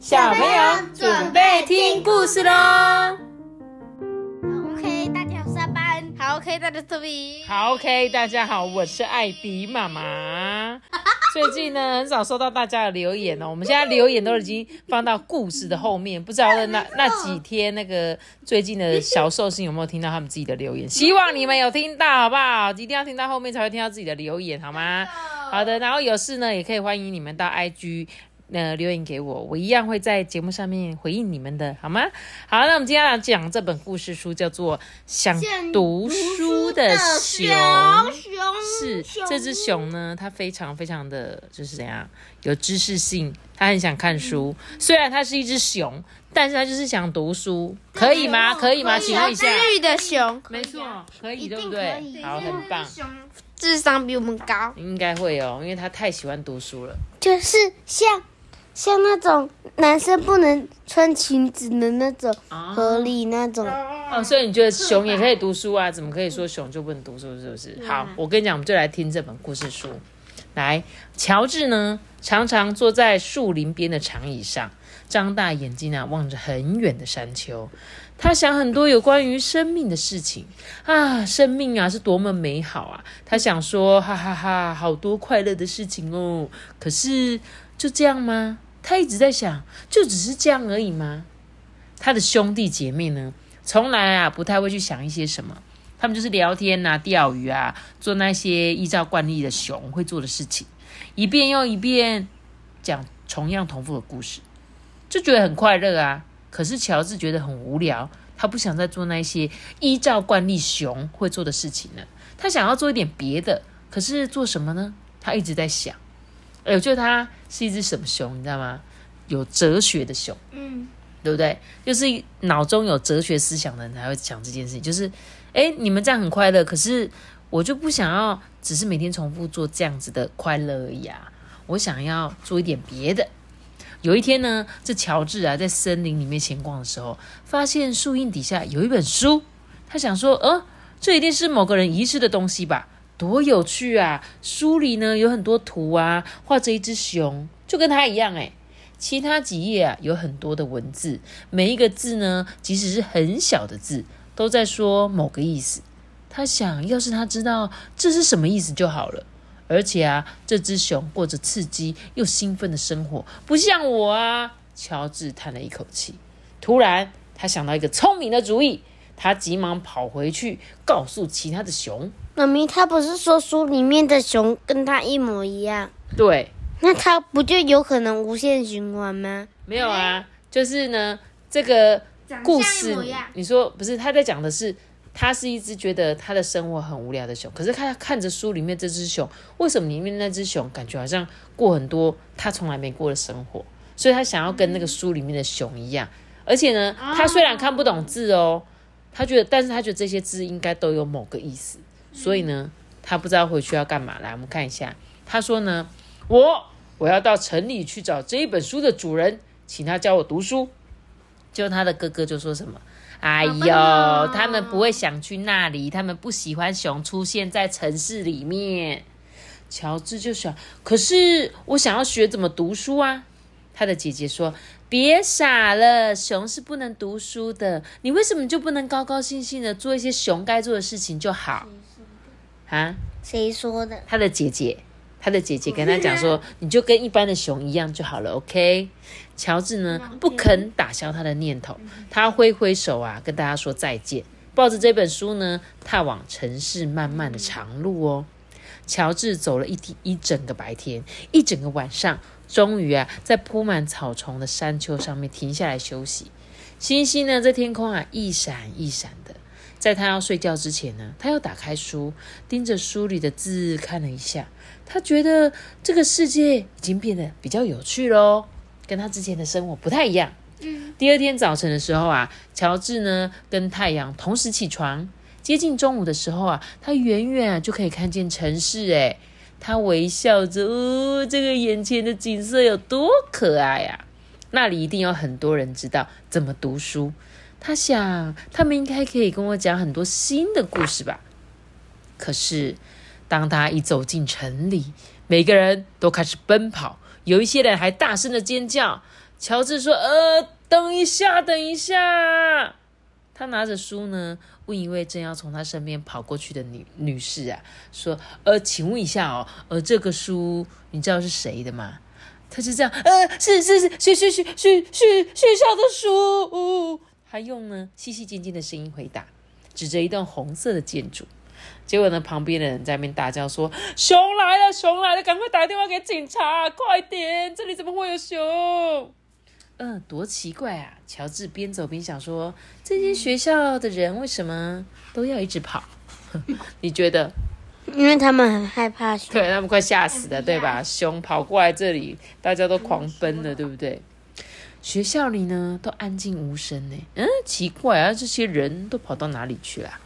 小朋友准备听故事喽。OK，大家好，下班。好，OK，大家特别。好，OK，大家好，我是艾比妈妈。最近呢，很少收到大家的留言哦。我们现在留言都已经放到故事的后面，不知道那 那几天那个最近的小寿星有没有听到他们自己的留言？希望你们有听到，好不好？一定要听到后面才会听到自己的留言，好吗？好的，然后有事呢，也可以欢迎你们到 IG。呃，留言给我，我一样会在节目上面回应你们的，好吗？好，那我们今天来讲这本故事书，叫做《想读书的熊》。是这只熊呢，它非常非常的就是怎样有知识性，它很想看书。虽然它是一只熊，但是它就是想读书，可以吗？可以吗？请问一下，治愈的熊，没错，可以，对不对？好，很棒，智商比我们高，应该会哦，因为它太喜欢读书了。就是像像那种男生不能穿裙子的那种合理那种，哦，所以你觉得熊也可以读书啊？怎么可以说熊就不能读书？是不是？好，我跟你讲，我们就来听这本故事书。来，乔治呢，常常坐在树林边的长椅上，张大眼睛啊，望着很远的山丘。他想很多有关于生命的事情啊，生命啊是多么美好啊！他想说，哈哈哈好多快乐的事情哦。可是就这样吗？他一直在想，就只是这样而已吗？他的兄弟姐妹呢，从来啊不太会去想一些什么，他们就是聊天啊、钓鱼啊，做那些依照惯例的熊会做的事情，一遍又一遍讲同样重复的故事，就觉得很快乐啊。可是乔治觉得很无聊，他不想再做那些依照惯例熊会做的事情了，他想要做一点别的。可是做什么呢？他一直在想。哎，我觉得他是一只什么熊，你知道吗？有哲学的熊。嗯，对不对？就是脑中有哲学思想的人才会讲这件事情。就是，哎，你们这样很快乐，可是我就不想要，只是每天重复做这样子的快乐而已啊！我想要做一点别的。有一天呢，这乔治啊，在森林里面闲逛的时候，发现树荫底下有一本书。他想说，呃，这一定是某个人遗失的东西吧？多有趣啊！书里呢有很多图啊，画着一只熊，就跟他一样哎。其他几页啊有很多的文字，每一个字呢，即使是很小的字，都在说某个意思。他想要是他知道这是什么意思就好了。而且啊，这只熊过着刺激又兴奋的生活，不像我啊。乔治叹了一口气，突然他想到一个聪明的主意，他急忙跑回去告诉其他的熊。妈咪，他不是说书里面的熊跟他一模一样，对，那他不就有可能无限循环吗？没有啊，就是呢，这个故事你说不是？他在讲的是，他是一只觉得他的生活很无聊的熊，可是他看着书里面这只熊，为什么里面那只熊感觉好像过很多他从来没过的生活？所以他想要跟那个书里面的熊一样，而且呢，他虽然看不懂字哦，他觉得，但是他觉得这些字应该都有某个意思，所以呢，他不知道回去要干嘛。来，我们看一下，他说呢，我我要到城里去找这一本书的主人，请他教我读书。就他的哥哥就说什么：“哎呦，他们不会想去那里，他们不喜欢熊出现在城市里面。”乔治就想，可是我想要学怎么读书啊。他的姐姐说：“别傻了，熊是不能读书的。你为什么就不能高高兴兴的做一些熊该做的事情就好？”啊，谁说的？他的姐姐，他的姐姐跟他讲说：“你就跟一般的熊一样就好了，OK？” 乔治呢不肯打消他的念头，他挥挥手啊，跟大家说再见，抱着这本书呢，踏往城市漫漫的长路哦。乔治走了一天一整个白天，一整个晚上，终于啊，在铺满草丛的山丘上面停下来休息。星星呢，在天空啊一闪一闪的。在他要睡觉之前呢，他又打开书，盯着书里的字看了一下。他觉得这个世界已经变得比较有趣喽，跟他之前的生活不太一样。第二天早晨的时候啊，乔治呢跟太阳同时起床。接近中午的时候啊，他远远啊就可以看见城市。诶，他微笑着，哦，这个眼前的景色有多可爱啊！那里一定有很多人知道怎么读书。他想，他们应该可以跟我讲很多新的故事吧。可是，当他一走进城里，每个人都开始奔跑，有一些人还大声的尖叫。乔治说：“呃，等一下，等一下。”他拿着书呢，问一位正要从他身边跑过去的女女士啊，说：“呃，请问一下哦，呃，这个书你知道是谁的吗？”他就这样，呃，是是是，学学学学学学校的书。他用呢细细尖尖的声音回答，指着一栋红色的建筑。结果呢，旁边的人在那边大叫说：“熊来了，熊来了，赶快打电话给警察，快点！这里怎么会有熊？”嗯，多奇怪啊！乔治边走边想说：“这些学校的人为什么都要一直跑？” 你觉得？因为他们很害怕熊，对他们快吓死了，对吧？熊跑过来这里，大家都狂奔了，对不对？学校里呢，都安静无声呢。嗯，奇怪啊，这些人都跑到哪里去了？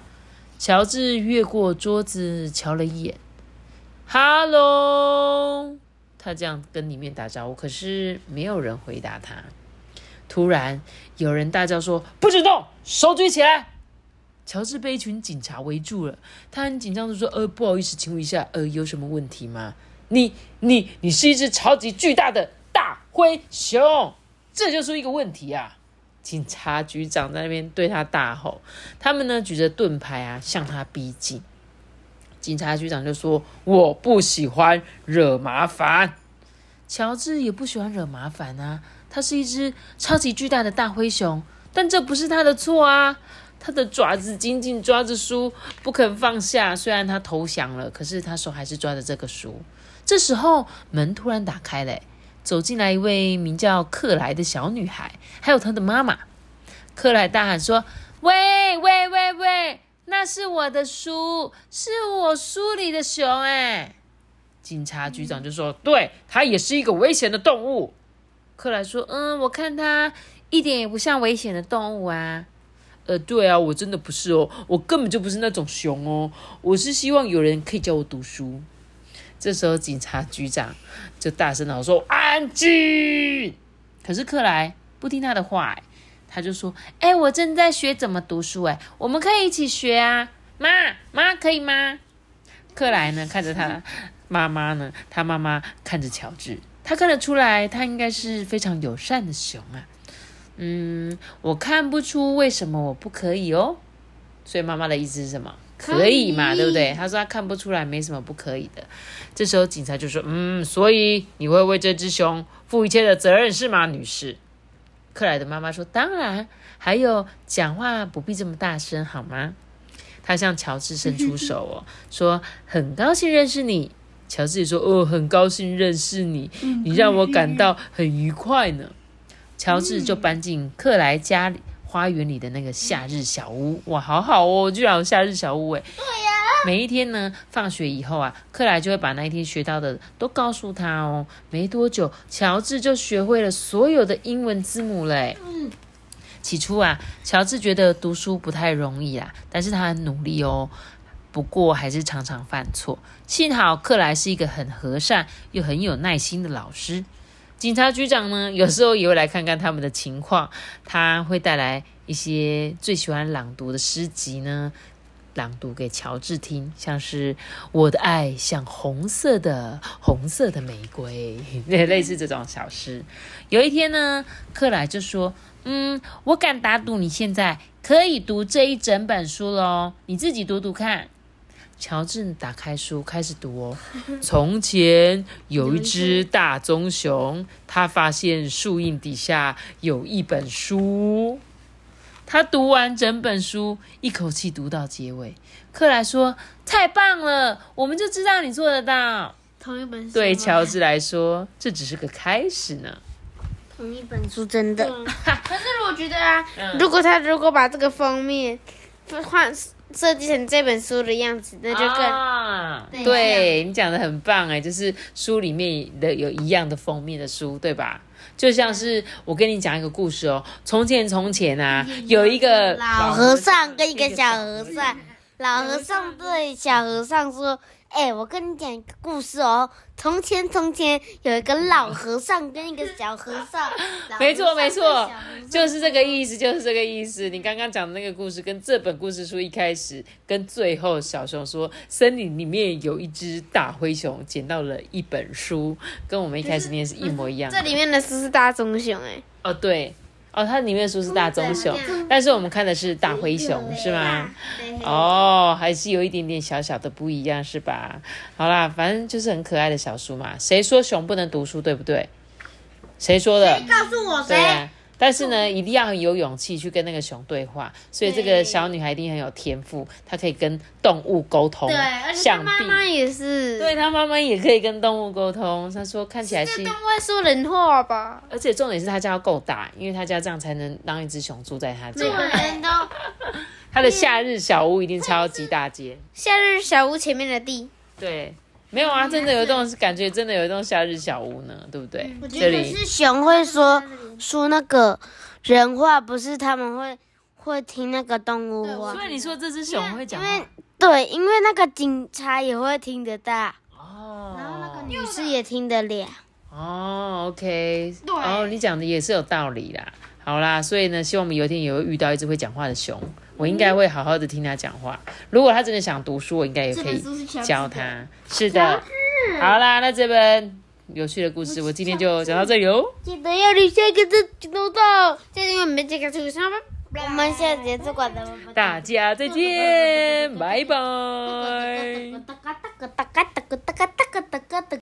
乔治越过桌子瞧了一眼，“Hello”，他这样跟里面打招呼，可是没有人回答他。突然，有人大叫说：“不许动，手举起来！”乔治被一群警察围住了，他很紧张的说：“呃，不好意思，请问一下，呃，有什么问题吗？你、你、你是一只超级巨大的大灰熊，这就是一个问题啊！”警察局长在那边对他大吼，他们呢举着盾牌啊向他逼近。警察局长就说：“我不喜欢惹麻烦。”乔治也不喜欢惹麻烦啊。它是一只超级巨大的大灰熊，但这不是它的错啊！它的爪子紧紧抓着书，不肯放下。虽然它投降了，可是它手还是抓着这个书。这时候门突然打开了，走进来一位名叫克莱的小女孩，还有她的妈妈。克莱大喊说：“喂喂喂喂，那是我的书，是我书里的熊！”哎，警察局长就说：“对，它也是一个危险的动物。”克莱说：“嗯，我看它一点也不像危险的动物啊。”“呃，对啊，我真的不是哦，我根本就不是那种熊哦。我是希望有人可以教我读书。”这时候，警察局长就大声的说：“安静！”可是克莱不听他的话，他就说：“哎，我正在学怎么读书，哎，我们可以一起学啊，妈妈可以吗？”克莱呢，看着他妈妈呢，他妈妈看着乔治。他看得出来，他应该是非常友善的熊啊。嗯，我看不出为什么我不可以哦。所以妈妈的意思是什么？可以嘛，对不对？他说他看不出来，没什么不可以的。这时候警察就说：“嗯，所以你会为这只熊负一切的责任是吗，女士？”克莱的妈妈说：“当然。还有，讲话不必这么大声，好吗？”他向乔治伸出手哦，说：“很高兴认识你。”乔治也说：“哦，很高兴认识你，你让我感到很愉快呢。”乔治就搬进克莱家里花园里的那个夏日小屋。哇，好好哦，居然有夏日小屋哎！对呀。每一天呢，放学以后啊，克莱就会把那一天学到的都告诉他哦。没多久，乔治就学会了所有的英文字母嘞。嗯。起初啊，乔治觉得读书不太容易啦，但是他很努力哦。不过还是常常犯错。幸好克莱是一个很和善又很有耐心的老师。警察局长呢，有时候也会来看看他们的情况。他会带来一些最喜欢朗读的诗集呢，朗读给乔治听，像是“我的爱像红色的红色的玫瑰” 类似这种小诗。有一天呢，克莱就说：“嗯，我敢打赌你现在可以读这一整本书喽，你自己读读看。”乔治打开书，开始读哦。从前有一只大棕熊，他发现树荫底下有一本书。他读完整本书，一口气读到结尾。克莱说：“太棒了，我们就知道你做得到。”同一本书对乔治来说，这只是个开始呢。同一本书真的。可是我觉得啊，如果他如果把这个封面换。设计成这本书的样子，那就更对你讲的很棒哎，就是书里面的有一样的封面的书，对吧？就像是我跟你讲一个故事哦，从前从前啊，有一个老和尚跟一个小和尚，老和尚对小和尚说：“哎，我跟你讲一个故事哦。从前，从前有一个老和尚跟一个小和尚。没错，没错，就是这个意思，就是这个意思。你刚刚讲的那个故事，跟这本故事书一开始跟最后，小熊说森林里面有一只大灰熊捡到了一本书，跟我们一开始念是一模一样。这里面的书是大棕熊，哎。哦，对。哦，它里面的书是大棕熊，但是我们看的是大灰熊，是吗？哦，还是有一点点小小的不一样，是吧？好啦，反正就是很可爱的小书嘛。谁说熊不能读书，对不对？谁说的？谁告诉我？谁？但是呢，一定要很有勇气去跟那个熊对话。所以这个小女孩一定很有天赋，她可以跟动物沟通。对，而且她妈妈也是。对，她妈妈也可以跟动物沟通。她说看起来是。动物会说人话吧？而且重点是她家要够大，因为她家这样才能让一只熊住在她家。对，都。她的夏日小屋一定超级大街。夏日小屋前面的地。对。没有啊，真的有一栋，感觉真的有一栋夏日小屋呢，对不对？我觉得是熊会说说那个人话，不是他们会会听那个动物话。所以你说这只熊会讲话？对，因为那个警察也会听得到。哦。然后那个女士也听得了。哦，OK。对。哦，你讲的也是有道理啦。好啦，所以呢，希望我们有一天也会遇到一只会讲话的熊。我应该会好好的听他讲话。如果他真的想读书，我应该也可以教他。是的，好啦，那这本有趣的故事，我今天就讲到这里哦。记得要留下一个字，记得到。再见，我们这个出上吧。我们下节再管的。大家再见，拜拜。